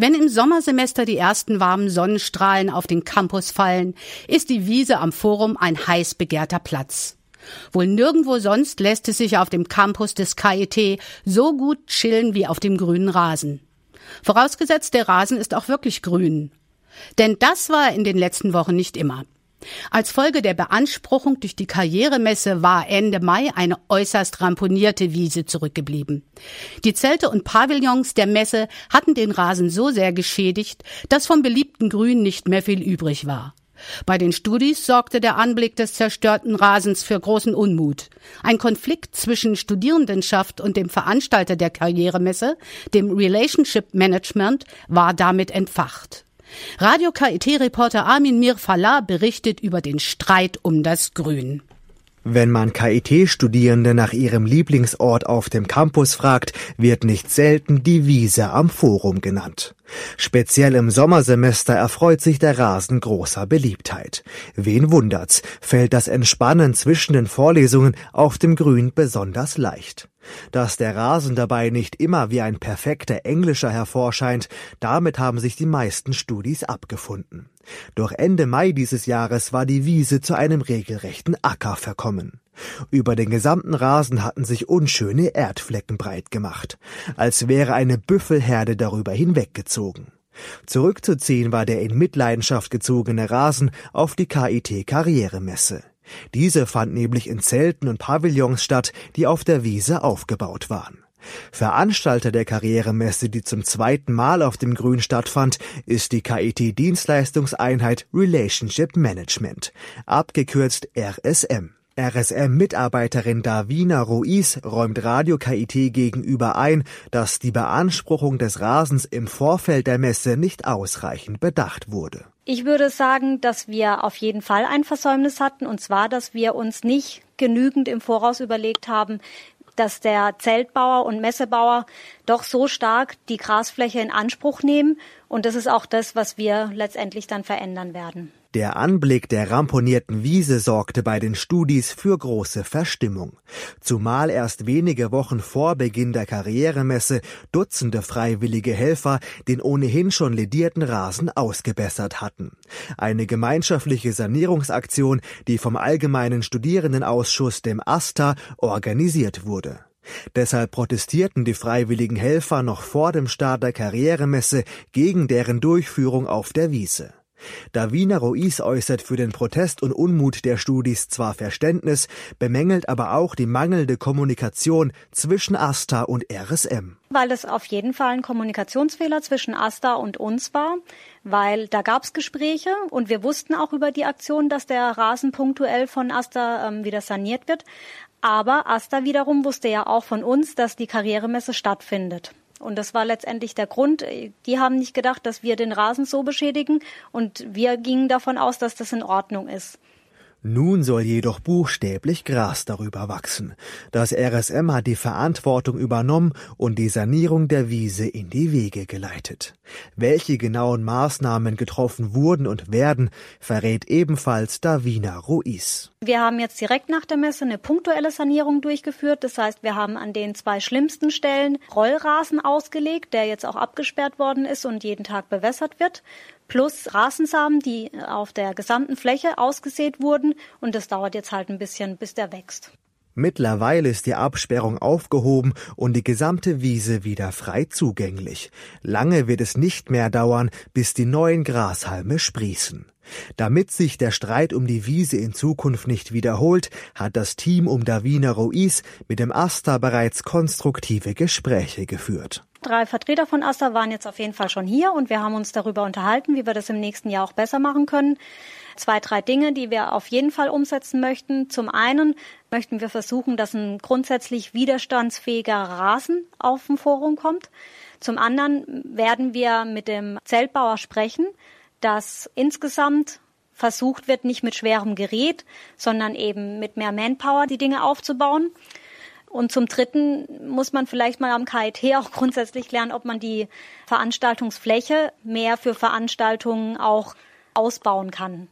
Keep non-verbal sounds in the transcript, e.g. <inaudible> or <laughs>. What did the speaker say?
Wenn im Sommersemester die ersten warmen Sonnenstrahlen auf den Campus fallen, ist die Wiese am Forum ein heiß begehrter Platz. Wohl nirgendwo sonst lässt es sich auf dem Campus des KIT so gut chillen wie auf dem grünen Rasen. Vorausgesetzt, der Rasen ist auch wirklich grün. Denn das war in den letzten Wochen nicht immer. Als Folge der Beanspruchung durch die Karrieremesse war Ende Mai eine äußerst ramponierte Wiese zurückgeblieben. Die Zelte und Pavillons der Messe hatten den Rasen so sehr geschädigt, dass vom beliebten Grün nicht mehr viel übrig war. Bei den Studis sorgte der Anblick des zerstörten Rasens für großen Unmut. Ein Konflikt zwischen Studierendenschaft und dem Veranstalter der Karrieremesse, dem Relationship Management, war damit entfacht. Radio KIT-Reporter Armin Mirfallah berichtet über den Streit um das Grün. Wenn man KIT-Studierende nach ihrem Lieblingsort auf dem Campus fragt, wird nicht selten die Wiese am Forum genannt. Speziell im Sommersemester erfreut sich der Rasen großer Beliebtheit. Wen wundert's, fällt das Entspannen zwischen den Vorlesungen auf dem Grün besonders leicht. Dass der Rasen dabei nicht immer wie ein perfekter Englischer hervorscheint, damit haben sich die meisten Studis abgefunden. Doch Ende Mai dieses Jahres war die Wiese zu einem regelrechten Acker verkommen. Über den gesamten Rasen hatten sich unschöne Erdflecken breit gemacht, als wäre eine Büffelherde darüber hinweggezogen. Zurückzuziehen war der in Mitleidenschaft gezogene Rasen auf die KIT Karrieremesse. Diese fand nämlich in Zelten und Pavillons statt, die auf der Wiese aufgebaut waren. Veranstalter der Karrieremesse, die zum zweiten Mal auf dem Grün stattfand, ist die KIT Dienstleistungseinheit Relationship Management, abgekürzt RSM. RSM-Mitarbeiterin Davina Ruiz räumt Radio KIT gegenüber ein, dass die Beanspruchung des Rasens im Vorfeld der Messe nicht ausreichend bedacht wurde. Ich würde sagen, dass wir auf jeden Fall ein Versäumnis hatten, und zwar, dass wir uns nicht genügend im Voraus überlegt haben, dass der Zeltbauer und Messebauer doch so stark die Grasfläche in Anspruch nehmen. Und das ist auch das, was wir letztendlich dann verändern werden. Der Anblick der ramponierten Wiese sorgte bei den Studis für große Verstimmung. Zumal erst wenige Wochen vor Beginn der Karrieremesse Dutzende freiwillige Helfer den ohnehin schon ledierten Rasen ausgebessert hatten. Eine gemeinschaftliche Sanierungsaktion, die vom Allgemeinen Studierendenausschuss, dem ASTA, organisiert wurde. Deshalb protestierten die freiwilligen Helfer noch vor dem Start der Karrieremesse gegen deren Durchführung auf der Wiese. Davina Ruiz äußert für den Protest und Unmut der Studis zwar Verständnis, bemängelt aber auch die mangelnde Kommunikation zwischen AStA und RSM. Weil es auf jeden Fall ein Kommunikationsfehler zwischen AStA und uns war, weil da gab es Gespräche und wir wussten auch über die Aktion, dass der Rasen punktuell von AStA ähm, wieder saniert wird. Aber AStA wiederum wusste ja auch von uns, dass die Karrieremesse stattfindet. Und das war letztendlich der Grund. Die haben nicht gedacht, dass wir den Rasen so beschädigen und wir gingen davon aus, dass das in Ordnung ist. Nun soll jedoch buchstäblich Gras darüber wachsen. Das RSM hat die Verantwortung übernommen und die Sanierung der Wiese in die Wege geleitet. Welche genauen Maßnahmen getroffen wurden und werden, verrät ebenfalls Davina Ruiz. Wir haben jetzt direkt nach der Messe eine punktuelle Sanierung durchgeführt. Das heißt, wir haben an den zwei schlimmsten Stellen Rollrasen ausgelegt, der jetzt auch abgesperrt worden ist und jeden Tag bewässert wird plus Rasensamen, die auf der gesamten Fläche ausgesät wurden. Und das dauert jetzt halt ein bisschen, bis der wächst. Mittlerweile ist die Absperrung aufgehoben und die gesamte Wiese wieder frei zugänglich. Lange wird es nicht mehr dauern, bis die neuen Grashalme sprießen. Damit sich der Streit um die Wiese in Zukunft nicht wiederholt, hat das Team um Davina Ruiz mit dem Asta bereits konstruktive Gespräche geführt. Drei Vertreter von AStA waren jetzt auf jeden Fall schon hier und wir haben uns darüber unterhalten, wie wir das im nächsten Jahr auch besser machen können. Zwei, drei Dinge, die wir auf jeden Fall umsetzen möchten. Zum einen möchten wir versuchen, dass ein grundsätzlich widerstandsfähiger Rasen auf dem Forum kommt. Zum anderen werden wir mit dem Zeltbauer sprechen, dass insgesamt versucht wird, nicht mit schwerem Gerät, sondern eben mit mehr Manpower die Dinge aufzubauen. Und zum Dritten muss man vielleicht mal am KIT auch <laughs> grundsätzlich lernen, ob man die Veranstaltungsfläche mehr für Veranstaltungen auch ausbauen kann.